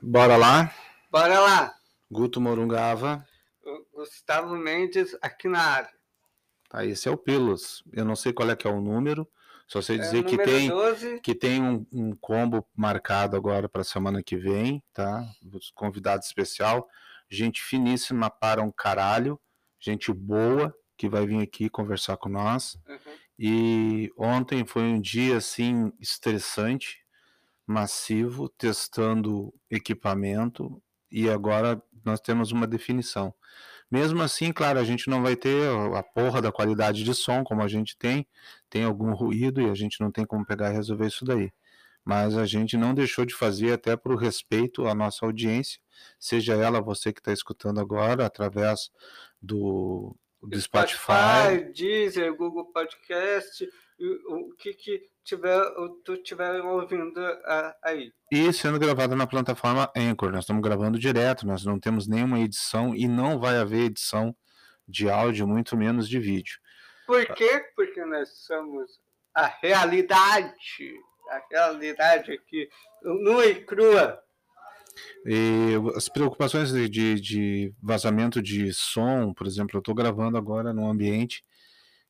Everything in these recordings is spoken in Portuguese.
Bora lá? Bora lá. Guto Morungava. Gustavo Mendes aqui na área. Tá, esse é o Pilos. Eu não sei qual é que é o número, só sei é dizer é que, tem, 12. que tem um, um combo marcado agora para a semana que vem, tá? Convidado especial, gente finíssima para um caralho, gente boa que vai vir aqui conversar com nós. Uhum. E ontem foi um dia assim estressante, massivo, testando equipamento e agora nós temos uma definição. Mesmo assim, claro, a gente não vai ter a porra da qualidade de som como a gente tem, tem algum ruído e a gente não tem como pegar e resolver isso daí. Mas a gente não deixou de fazer até por respeito à nossa audiência, seja ela você que está escutando agora através do, do Spotify, Spotify, Deezer, Google Podcast, o que que tiver, tu estiver ouvindo aí. E sendo gravado na plataforma Anchor, nós estamos gravando direto, nós não temos nenhuma edição e não vai haver edição de áudio, muito menos de vídeo. Por quê? Porque nós somos a realidade, a realidade aqui, nua e crua. E as preocupações de, de, de vazamento de som, por exemplo, eu estou gravando agora num ambiente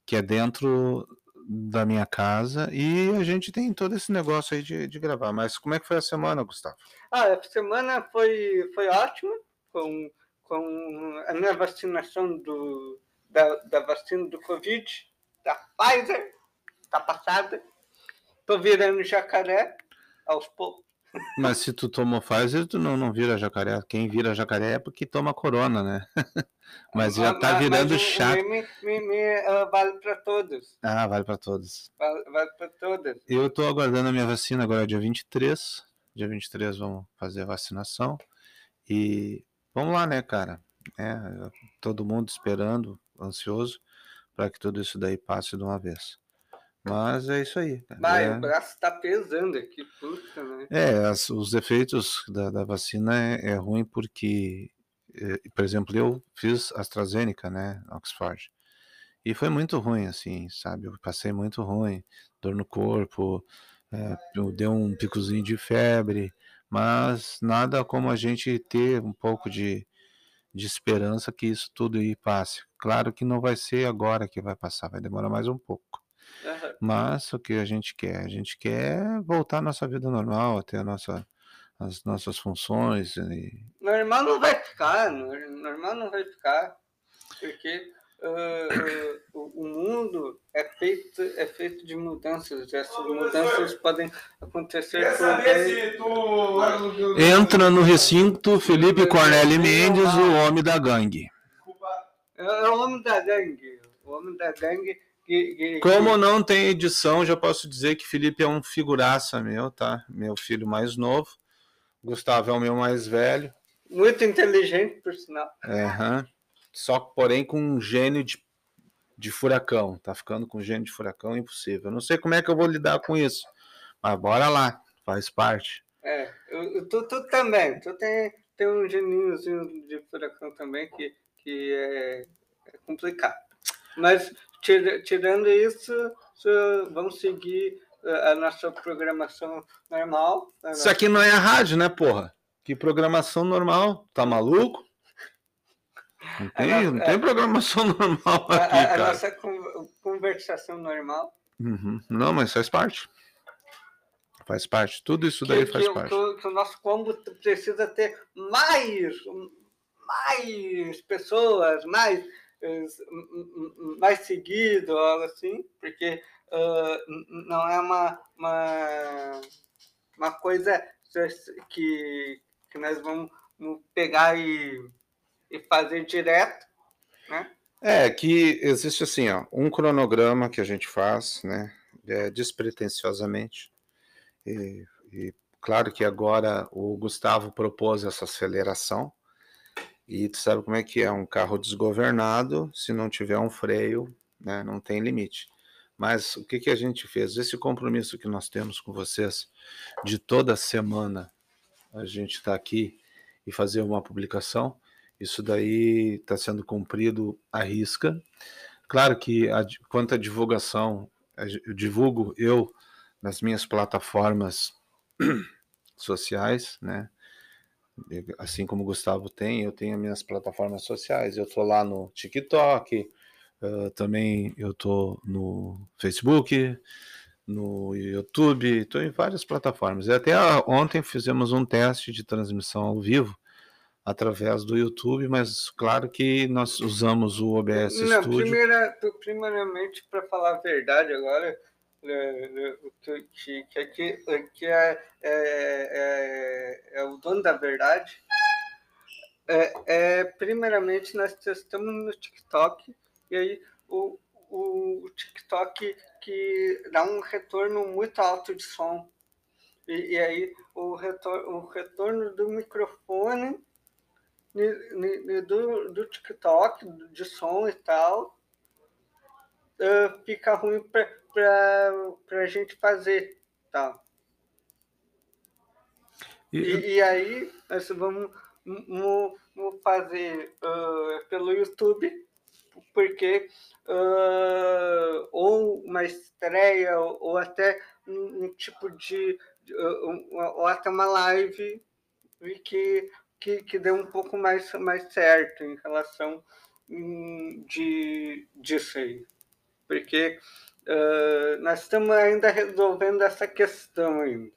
que é dentro da minha casa e a gente tem todo esse negócio aí de, de gravar. Mas como é que foi a semana, Gustavo? Ah, a semana foi, foi ótima, com, com a minha vacinação do, da, da vacina do Covid, da Pfizer, tá passada. Tô virando jacaré aos poucos. Mas se tu tomou Pfizer, tu não, não vira jacaré. Quem vira jacaré é porque toma corona, né? mas já tá virando mas, chato. Me, me, me, uh, vale para todos. Ah, vale para todos. Vale, vale para todos. Eu tô aguardando a minha vacina agora, dia 23. Dia 23 vamos fazer a vacinação. E vamos lá, né, cara? É, todo mundo esperando, ansioso, para que tudo isso daí passe de uma vez. Mas é isso aí. Vai, é... o braço tá pesando aqui, puta, né? É, as, os efeitos da, da vacina é, é ruim porque, é, por exemplo, eu fiz AstraZeneca, né, Oxford, e foi muito ruim, assim, sabe? Eu passei muito ruim, dor no corpo, é, deu um picozinho de febre, mas nada como a gente ter um pouco de, de esperança que isso tudo aí passe. Claro que não vai ser agora que vai passar, vai demorar mais um pouco. Uhum. Mas o que a gente quer? A gente quer voltar à nossa vida normal, ter a nossa, as nossas funções. E... Normal não vai ficar, normal não vai ficar, porque uh, uh, o mundo é feito, é feito de mudanças. Essas mudanças podem acontecer por... Entra no recinto Felipe Corneli Mendes, o homem da gangue. É, é o homem da gangue. O homem da gangue Como não tem edição, já posso dizer que Felipe é um figuraça meu, tá? Meu filho mais novo. Gustavo é o meu mais velho. Muito inteligente, por sinal. É, uhum. Só porém com um gênio de, de furacão. Tá ficando com gênio de furacão impossível. Eu não sei como é que eu vou lidar com isso. Mas bora lá, faz parte. É, eu, tu, tu também. Tu tem, tem um geninhozinho de furacão também que, que é, é complicado. Mas tirando isso, vamos seguir eh, a nossa programação normal. Isso aqui não é a rádio, né, porra? Que programação normal? Tá maluco? Não tem, nossa, não tem programação normal aqui, a, a, cara. A nossa conversação normal. Uhum. Não, mas faz parte. Faz parte. Tudo isso daí que, faz que, parte. Que, que o nosso combo precisa ter mais, mais pessoas, mais mais seguido, algo assim, porque uh, não é uma, uma, uma coisa que, que nós vamos pegar e, e fazer direto, né? É, que existe assim, ó, um cronograma que a gente faz, né, é, despretensiosamente, e, e claro que agora o Gustavo propôs essa aceleração, e tu sabe como é que é um carro desgovernado, se não tiver um freio, né, não tem limite. Mas o que, que a gente fez? Esse compromisso que nós temos com vocês de toda semana a gente está aqui e fazer uma publicação, isso daí está sendo cumprido à risca. Claro que a, quanto à divulgação, eu divulgo eu nas minhas plataformas sociais, né? Assim como o Gustavo tem, eu tenho as minhas plataformas sociais. Eu estou lá no TikTok, uh, também eu estou no Facebook, no YouTube, estou em várias plataformas. E até ontem fizemos um teste de transmissão ao vivo através do YouTube, mas claro que nós usamos o OBS Não, Studio. Primeira, primeiramente, para falar a verdade agora, que, que, que, que é, é, é, é, o dono da verdade. É, é, primeiramente, nós testamos no TikTok, e aí o, o TikTok que dá um retorno muito alto de som. E, e aí o retorno, o retorno do microfone do, do TikTok, de som e tal, uh, fica ruim para a gente fazer. Tá? E, e, aí nós vamos, vamos fazer uh, pelo YouTube, porque uh, ou uma estreia, ou, ou até um, um, tipo de. Uh, ou até uma live que, que, que dê um pouco mais, mais certo em relação um, de, disso aí. Porque uh, nós estamos ainda resolvendo essa questão ainda.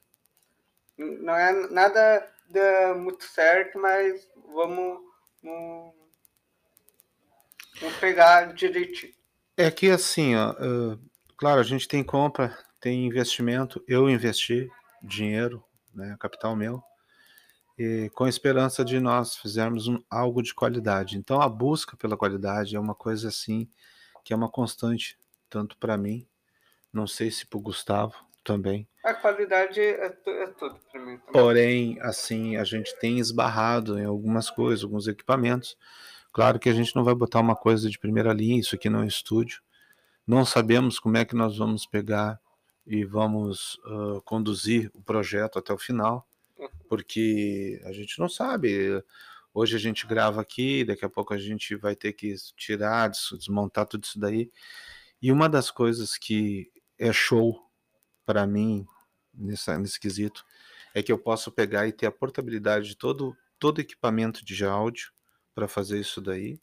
Não é nada de muito certo, mas vamos, vamos, vamos pegar direitinho. É que assim, ó, uh, claro, a gente tem compra, tem investimento. Eu investi dinheiro, né, capital meu, e com a esperança de nós fizermos um, algo de qualidade. Então a busca pela qualidade é uma coisa assim que é uma constante tanto para mim não sei se para o Gustavo também. A qualidade é, é tudo para mim. Também. Porém, assim, a gente tem esbarrado em algumas coisas, alguns equipamentos. Claro que a gente não vai botar uma coisa de primeira linha, isso aqui não é estúdio. Não sabemos como é que nós vamos pegar e vamos uh, conduzir o projeto até o final, uhum. porque a gente não sabe. Hoje a gente grava aqui, daqui a pouco a gente vai ter que tirar, desmontar tudo isso daí. E uma das coisas que é show para mim nesse quesito é que eu posso pegar e ter a portabilidade de todo todo equipamento de áudio para fazer isso daí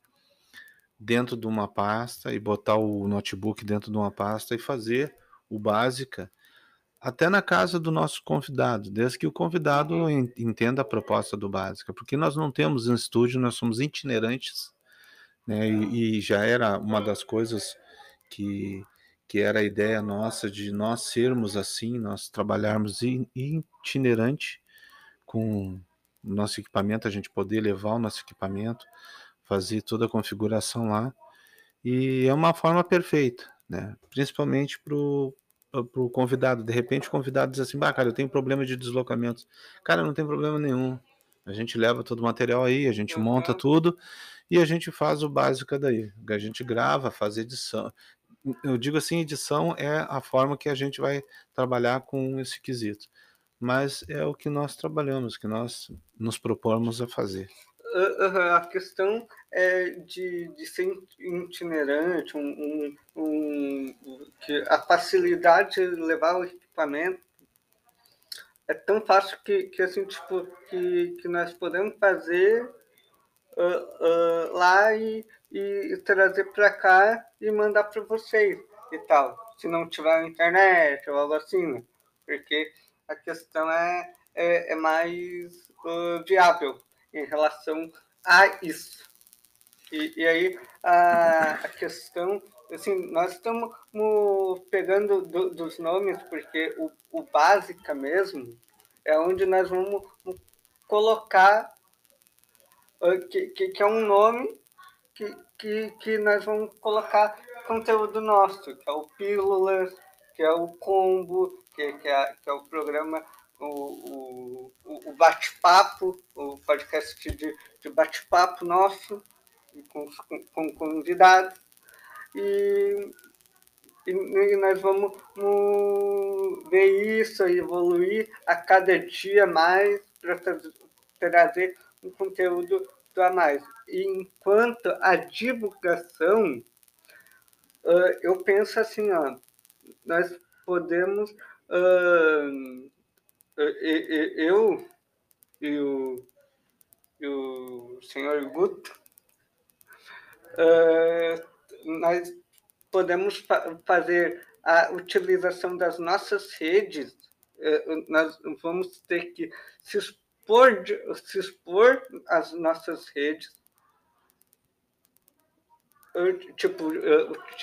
dentro de uma pasta e botar o notebook dentro de uma pasta e fazer o básica até na casa do nosso convidado, desde que o convidado entenda a proposta do básica, porque nós não temos um estúdio, nós somos itinerantes, né? E, e já era uma das coisas que que era a ideia nossa de nós sermos assim, nós trabalharmos itinerante com o nosso equipamento, a gente poder levar o nosso equipamento, fazer toda a configuração lá. E é uma forma perfeita, né? Principalmente para o convidado. De repente o convidado diz assim, bah, cara, eu tenho problema de deslocamentos. Cara, não tem problema nenhum. A gente leva todo o material aí, a gente monta tudo e a gente faz o básico daí. A gente grava, faz edição, eu digo assim, edição é a forma que a gente vai trabalhar com esse quesito. Mas é o que nós trabalhamos, que nós nos propomos a fazer. A questão é de, de ser itinerante, um, um, um, a facilidade de levar o equipamento é tão fácil que, que assim, tipo, que, que nós podemos fazer uh, lá e e trazer para cá e mandar para vocês e tal, se não tiver internet ou algo assim, né? porque a questão é, é, é mais uh, viável em relação a isso. E, e aí a, a questão, assim, nós estamos pegando do, dos nomes, porque o, o básica mesmo é onde nós vamos colocar que, que, que é um nome que, que, que nós vamos colocar conteúdo nosso, que é o Pílulas, que é o Combo, que, que, é, que é o programa, o, o, o bate-papo, o podcast de, de bate-papo nosso, com, com, com convidados. E, e, nós vamos, ver isso evoluir a cada dia mais para trazer um conteúdo a mais. Enquanto a divulgação, eu penso assim, ó, nós podemos, eu e o, senhor Guto, uh, nós podemos fa fazer a utilização das nossas redes, uh, nós vamos ter que se expor, se expor às nossas redes, tipo,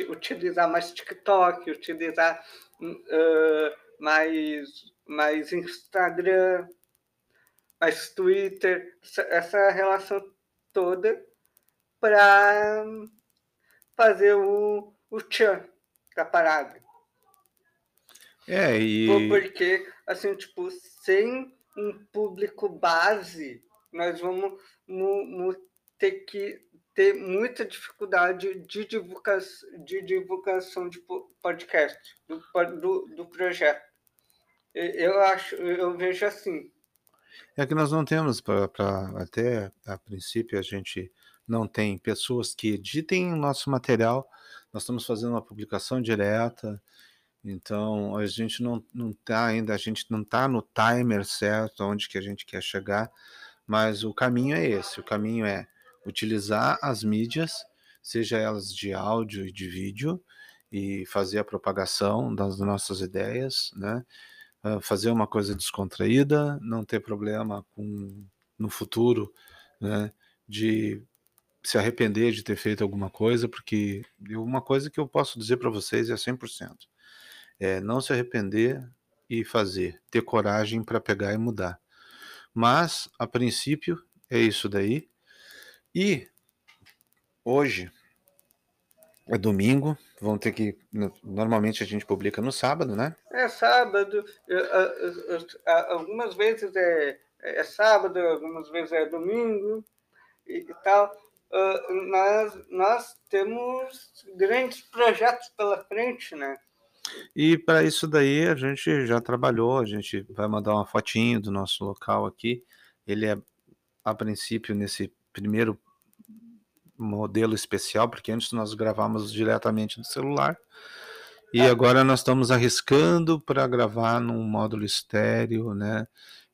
utilizar mais TikTok, utilizar mais, mais Instagram, mais Twitter, essa relação toda para fazer o, o tchan da parada. É, e... Porque, assim, tipo, sem um público base, nós vamos, ter que ter muita dificuldade de divulgação de, divulgação de podcast, do, do, do projeto. Eu acho, eu vejo assim. É que nós não temos, para até a princípio, a gente não tem pessoas que editem o nosso material, nós estamos fazendo uma publicação direta, então a gente não está ainda, a gente não está no timer certo, onde que a gente quer chegar, mas o caminho é esse, o caminho é utilizar as mídias, seja elas de áudio e de vídeo, e fazer a propagação das nossas ideias, né? Uh, fazer uma coisa descontraída, não ter problema com no futuro, né? De se arrepender de ter feito alguma coisa, porque uma coisa que eu posso dizer para vocês é 100%. É não se arrepender e fazer, ter coragem para pegar e mudar. Mas, a princípio, é isso daí. E hoje é domingo, vão ter que. Normalmente a gente publica no sábado, né? É sábado. Algumas vezes é, é sábado, algumas vezes é domingo e, tal. Nós, nós temos grandes projetos pela frente, né? E para isso daí a gente já trabalhou, a gente vai mandar uma fotinho do nosso local aqui. Ele é, a princípio, nesse primeiro modelo especial, porque antes nós gravávamos diretamente do celular. E é. agora nós estamos arriscando para gravar num módulo estéreo, né?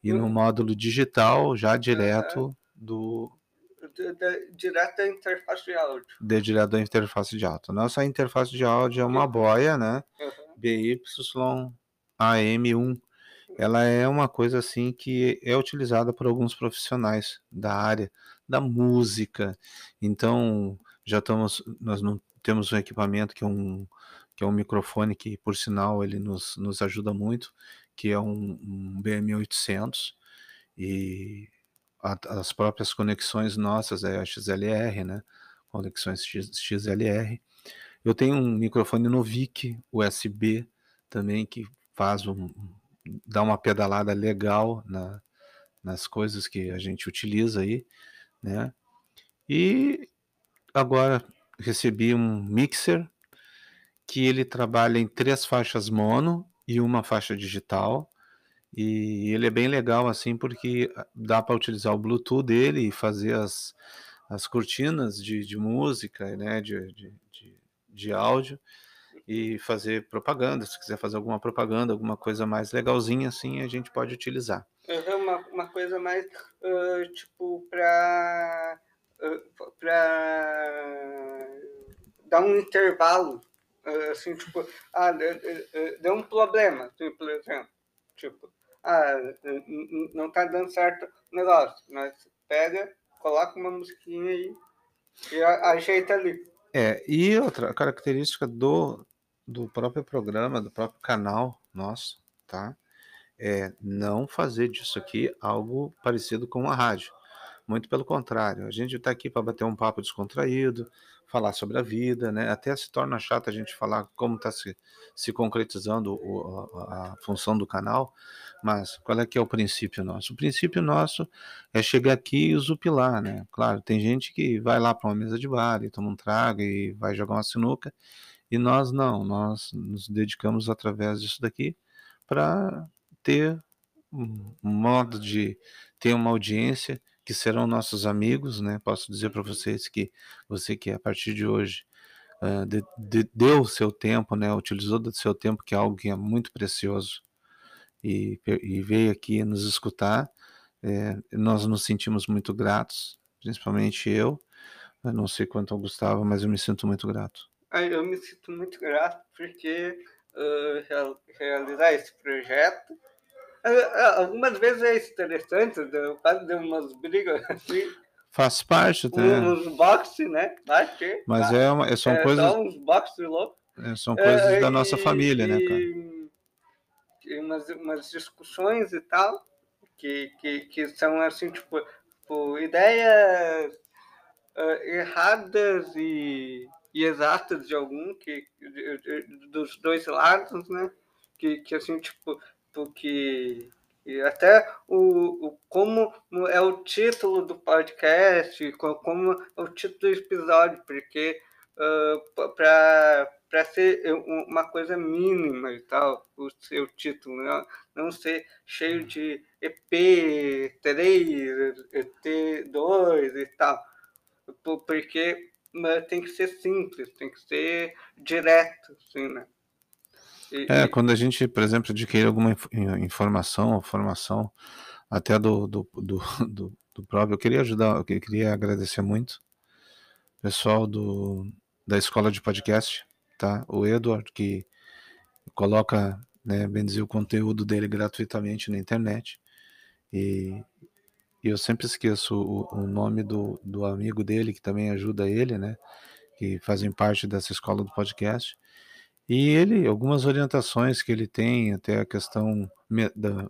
E num módulo digital, já direto do. Direto da interface de áudio. De direto da interface de áudio. Nossa interface de áudio é uma boia, né? Uhum. BYAM1 ela é uma coisa assim que é utilizada por alguns profissionais da área da música. Então, já estamos nós não temos um equipamento que é um que é um microfone que por sinal ele nos, nos ajuda muito, que é um, um BM800 e as próprias conexões nossas é a XLR, né? Conexões XLR. Eu tenho um microfone Novik USB também que faz um, dar uma pedalada legal na, nas coisas que a gente utiliza aí, né? E agora recebi um mixer que ele trabalha em três faixas mono e uma faixa digital. E ele é bem legal assim porque dá para utilizar o Bluetooth dele e fazer as, as cortinas de, de música, né, de, de, de, de áudio e fazer propaganda. Se quiser fazer alguma propaganda, alguma coisa mais legalzinha assim, a gente pode utilizar. Uhum, uma, uma coisa mais uh, tipo para uh, para dar um intervalo uh, assim tipo ah deu um problema por exemplo tipo ah não tá dando certo o negócio mas pega coloca uma musiquinha aí e ajeita ali é, e outra característica do, do próprio programa, do próprio canal nosso, tá? É não fazer disso aqui algo parecido com uma rádio. Muito pelo contrário, a gente está aqui para bater um papo descontraído, falar sobre a vida, né? Até se torna chato a gente falar como está se, se concretizando o, a, a, função do canal, mas qual é que é o princípio nosso? O princípio nosso é chegar aqui e usupilar, né? Claro, tem gente que vai lá para uma mesa de bar e toma um trago e vai jogar uma sinuca, e nós não, nós nos dedicamos através disso daqui para ter um modo de ter uma audiência que serão nossos amigos, né? Posso dizer para vocês que você que a partir de hoje uh, de, de, deu o seu tempo, né? Utilizou do seu tempo, que é algo que é muito precioso, e, e veio aqui nos escutar, é, nós nos sentimos muito gratos, principalmente eu. Eu não sei quanto ao Gustavo, mas eu me sinto muito grato. Eu me sinto muito grato porque uh, realizar esse projeto. Uh, algumas vezes é interessante, quase deu umas brigas assim. Faz parte, né? Uns boxe, né? Bate, mas é, uma, são é coisas. Uns boxe. É, são coisas é, da nossa família, né, cara? E umas, umas discussões e tal, que, que, que são assim, tipo, tipo ideias uh, erradas e, e, exatas de algum, que, de, de, dos dois lados, né? Que, que assim, tipo, porque e até o, o como é o título do podcast, como é o título do episódio, porque uh, para para ser uma coisa mínima e tal, o seu título, não, não ser cheio de EP 3, EP 2 e tal, porque tem que ser simples, tem que ser direto, assim, né? E, é, quando a gente, por exemplo, adquire alguma informação ou formação, até do, do, do, do, do próprio, eu queria ajudar, eu queria agradecer muito o pessoal do, da escola de podcast, tá? O Edward, que coloca, né, bem dizer, o conteúdo dele gratuitamente na internet. E, e eu sempre esqueço o, o, nome do, do amigo dele, que também ajuda ele, né? Que fazem parte dessa escola do podcast. E ele, algumas orientações que ele tem, até a questão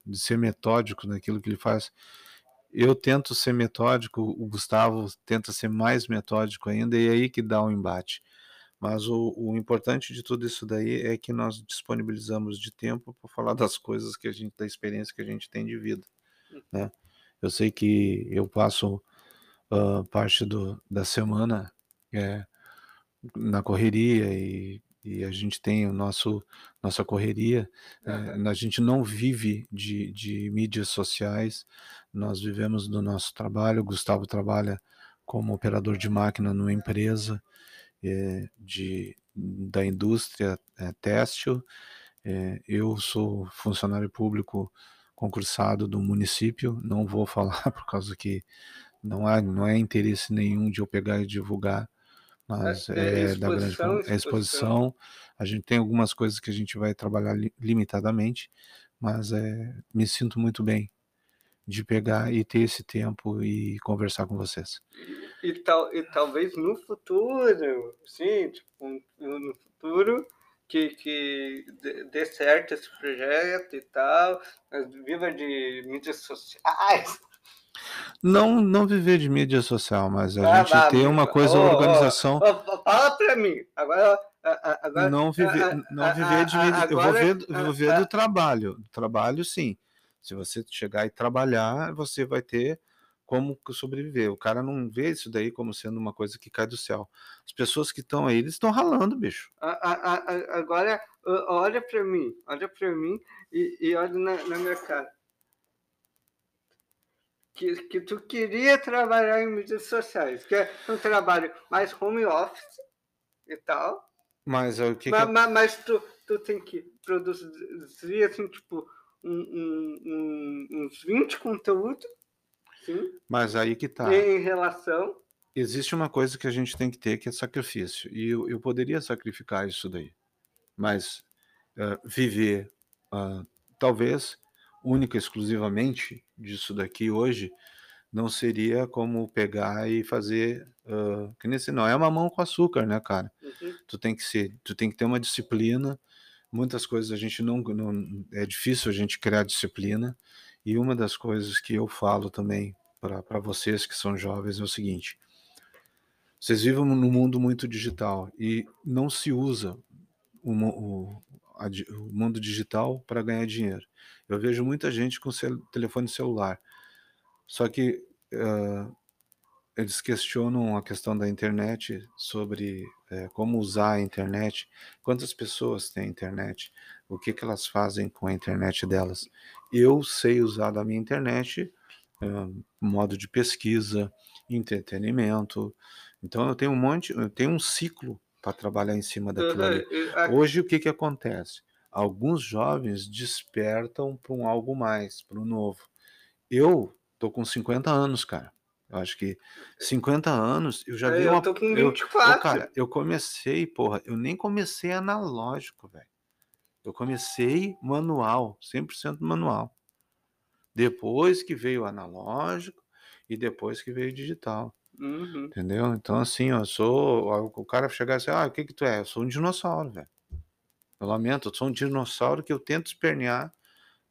de ser metódico naquilo que ele faz. Eu tento ser metódico, o Gustavo tenta ser mais metódico ainda, e é aí que dá o um embate. Mas o, o, importante de tudo isso daí é que nós disponibilizamos de tempo para falar das coisas que a gente, da experiência que a gente tem de vida, né? Eu sei que eu passo uh, parte do, da semana é, na correria e, e, a gente tem o nosso nossa correria. É, a gente não vive de, de mídias sociais, nós vivemos do nosso trabalho. O Gustavo trabalha como operador de máquina numa empresa é, de, da indústria é, têxtil. Eu sou funcionário público concursado do município, não vou falar por causa que não há não é interesse nenhum de eu pegar e divulgar, mas é, é da grande exposição. exposição. A gente tem algumas coisas que a gente vai trabalhar li, limitadamente, mas é, me sinto muito bem de pegar e ter esse tempo e conversar com vocês. E, tal, e talvez no futuro, sim, tipo, no futuro, que, que dê certo esse projeto e tal, viva de mídias sociais. Não, não viver de mídia social, mas a ah, gente tem uma coisa, oh, organização. Oh, oh, fala para mim. Agora, agora não viver, não viver de mídia. Agora, eu vou ver, vou ver do trabalho. Do trabalho, sim. Se você chegar e trabalhar, você vai ter como sobreviver. O cara não vê isso daí como sendo uma coisa que cai do céu. As pessoas que estão aí, eles estão ralando, bicho. Agora, olha para mim, olha para mim e, e olha na, na, minha cara. Que, que tu queria trabalhar em mídias sociais, que é um trabalho mais home office e tal. Mas o que, mas, que... mas, mas tu, tu tem que produzir assim, tipo, um, um, uns 20 conteúdos. Sim. Mas aí que tá. Em relação. Existe uma coisa que a gente tem que ter que é sacrifício. E eu, eu poderia sacrificar isso daí. Mas uh, viver, uh, talvez, única exclusivamente disso daqui hoje, não seria como pegar e fazer uh, que nesse não é uma mão com açúcar, né, cara? Uhum. Tu tem que ser, tu tem que ter uma disciplina, muitas coisas a gente não, não é difícil a gente criar disciplina e uma das coisas que eu falo também para vocês que são jovens é o seguinte: vocês vivem num mundo muito digital e não se usa o, o, a, o mundo digital para ganhar dinheiro. Eu vejo muita gente com cel, telefone celular, só que uh, eles questionam a questão da internet, sobre é, como usar a internet, quantas pessoas têm internet, o que, que elas fazem com a internet delas. Eu sei usar da minha internet, modo de pesquisa, entretenimento. Então eu tenho um monte, eu tenho um ciclo para trabalhar em cima daquilo ali. Hoje o que, que acontece? Alguns jovens despertam para um algo mais, para um novo. Eu tô com 50 anos, cara. Eu acho que 50 anos, eu já é, vi eu uma. tô com 24. Eu, eu, cara, eu comecei, porra, eu nem comecei analógico, velho. Eu comecei manual, 100% manual. Depois que veio o analógico e depois que veio o digital. Uhum. Entendeu? Então, assim, eu sou. O cara chegar assim, ah, o que que tu é? Eu sou um dinossauro, velho. Eu lamento, eu sou um dinossauro que eu tento espernear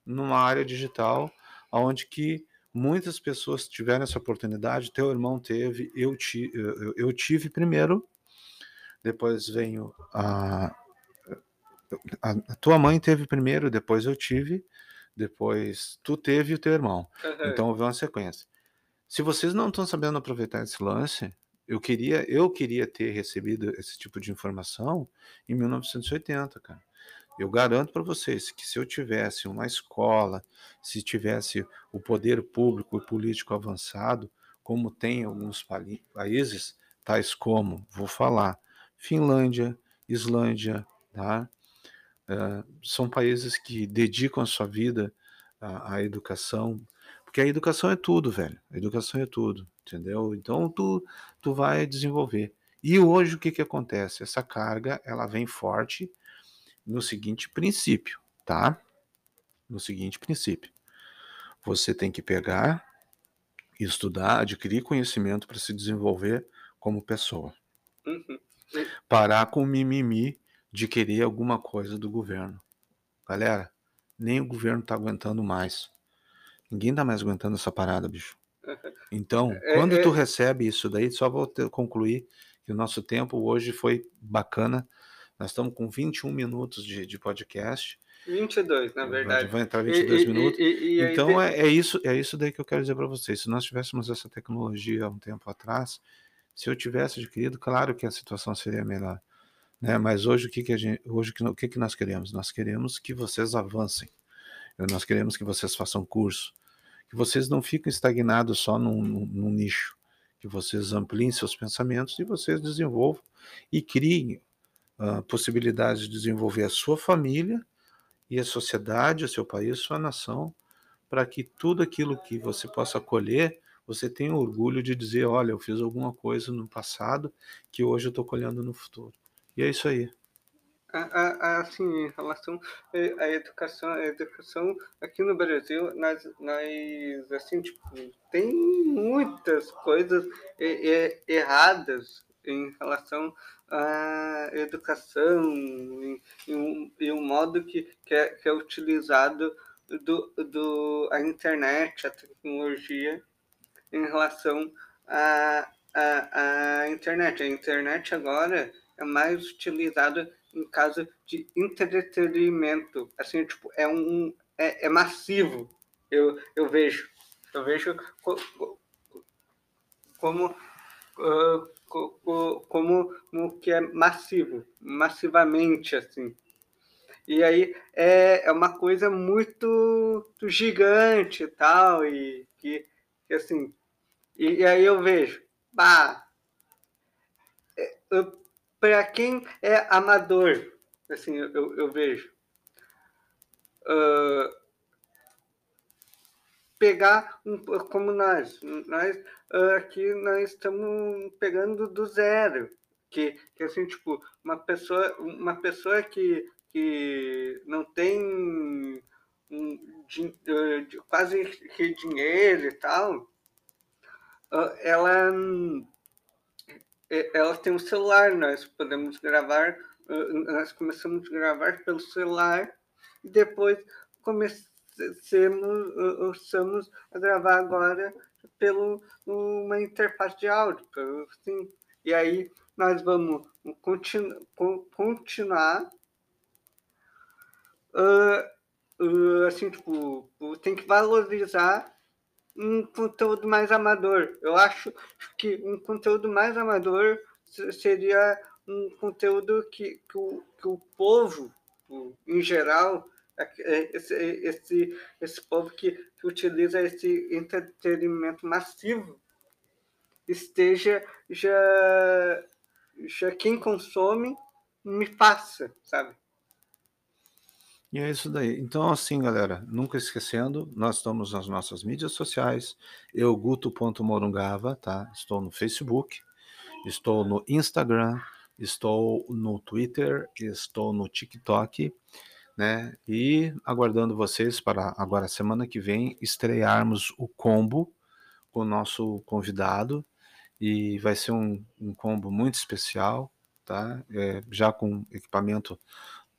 numa área digital, onde que muitas pessoas tiveram essa oportunidade, teu irmão teve, eu, ti, eu, eu tive primeiro, depois venho a, a, a, tua mãe teve primeiro, depois eu tive, depois tu teve e o teu irmão. Uhum. Então houve uma sequência. Se vocês não estão sabendo aproveitar esse lance, eu queria, eu queria ter recebido esse tipo de informação em 1980, cara. Eu garanto para vocês que se eu tivesse uma escola, se tivesse o poder público e político avançado, como tem alguns países, tais como, vou falar, Finlândia, Islândia, tá? Uh, são países que dedicam a sua vida à, à, educação, porque a educação é tudo, velho. A educação é tudo, entendeu? Então tu, tu vai desenvolver. E hoje o que que acontece? Essa carga ela vem forte no seguinte princípio, tá? No seguinte princípio. Você tem que pegar, estudar, adquirir conhecimento para se desenvolver como pessoa. Uhum. Parar com o mimimi de querer alguma coisa do governo. Galera, nem o governo está aguentando mais. Ninguém está mais aguentando essa parada, bicho. Então, é, quando é, tu recebe isso daí, só vou ter, concluir que o nosso tempo hoje foi bacana. Nós estamos com 21 minutos de, de podcast. 22, na verdade. Vai entrar 22 e, minutos. E, e, então é, é, isso, é isso daí que eu quero dizer para vocês. Se nós tivéssemos essa tecnologia há um tempo atrás, se eu tivesse adquirido, claro que a situação seria melhor. Né? Mas hoje o que, que a gente, hoje o que, que nós queremos? Nós queremos que vocês avancem. Nós queremos que vocês façam curso, que vocês não fiquem estagnados só num, num, nicho, que vocês ampliem seus pensamentos e vocês desenvolvam e criem uh, possibilidades de desenvolver a sua família e a sociedade, o seu país, sua nação, para que tudo aquilo que você possa colher, você tenha orgulho de dizer, olha, eu fiz alguma coisa no passado que hoje eu estou colhendo no futuro. E é isso aí. Assim, em relação à educação, a educação aqui no Brasil, nós, nós assim, tipo, tem muitas coisas erradas em relação à educação e, e, e o modo que, que, é, que é utilizado do, do, a internet, a tecnologia em relação à, à, à internet. A internet agora é mais utilizada em caso de entretenimento. Assim, tipo, é um é, é massivo. Eu, eu vejo. Eu vejo co, como uh, como, como que é massivo, massivamente assim. E aí é, é uma coisa muito, muito gigante e tal, e que, assim, e, e, aí eu vejo, bah, é, para quem é amador, assim, eu, eu vejo, uh, pegar um, como nós, nós uh, aqui nós estamos pegando do zero, que, que assim tipo uma pessoa, uma pessoa que, que não tem um, de, de, quase que dinheiro e tal, uh, ela ela tem um celular, nós podemos gravar, nós começamos a gravar pelo celular e depois começamos estamos a gravar agora pelo uma interface de áudio, assim, e aí nós vamos continu, continuar uh, uh, assim, tipo, tem que valorizar um conteúdo mais amador. Eu acho que um conteúdo mais amador seria um conteúdo que, que, o, que o povo, em geral, é, esse, esse, esse povo que, que utiliza esse entretenimento massivo esteja já, já quem consome me passa, sabe? E é isso daí. Então, assim, galera, nunca esquecendo, nós estamos nas nossas mídias sociais. Eu, Guto.morungava, tá? Estou no Facebook, estou no Instagram, estou no Twitter, estou no TikTok, né? E aguardando vocês para agora, semana que vem, estrearmos o combo com o nosso convidado. E vai ser um, um combo muito especial, tá? É, já com equipamento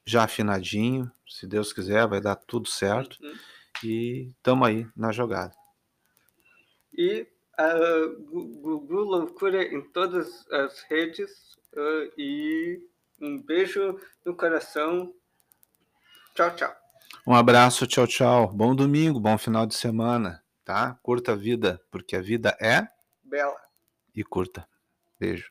já afinadinho, se Deus quiser, vai dar tudo certo. Uhum. E estamos aí na jogada. E uh, Gugu Loucura em todas as redes. Uh, e um beijo no coração. Tchau, tchau. Um abraço, tchau, tchau. Bom domingo, bom final de semana, tá? Curta a vida, porque a vida é bela e curta. Beijo.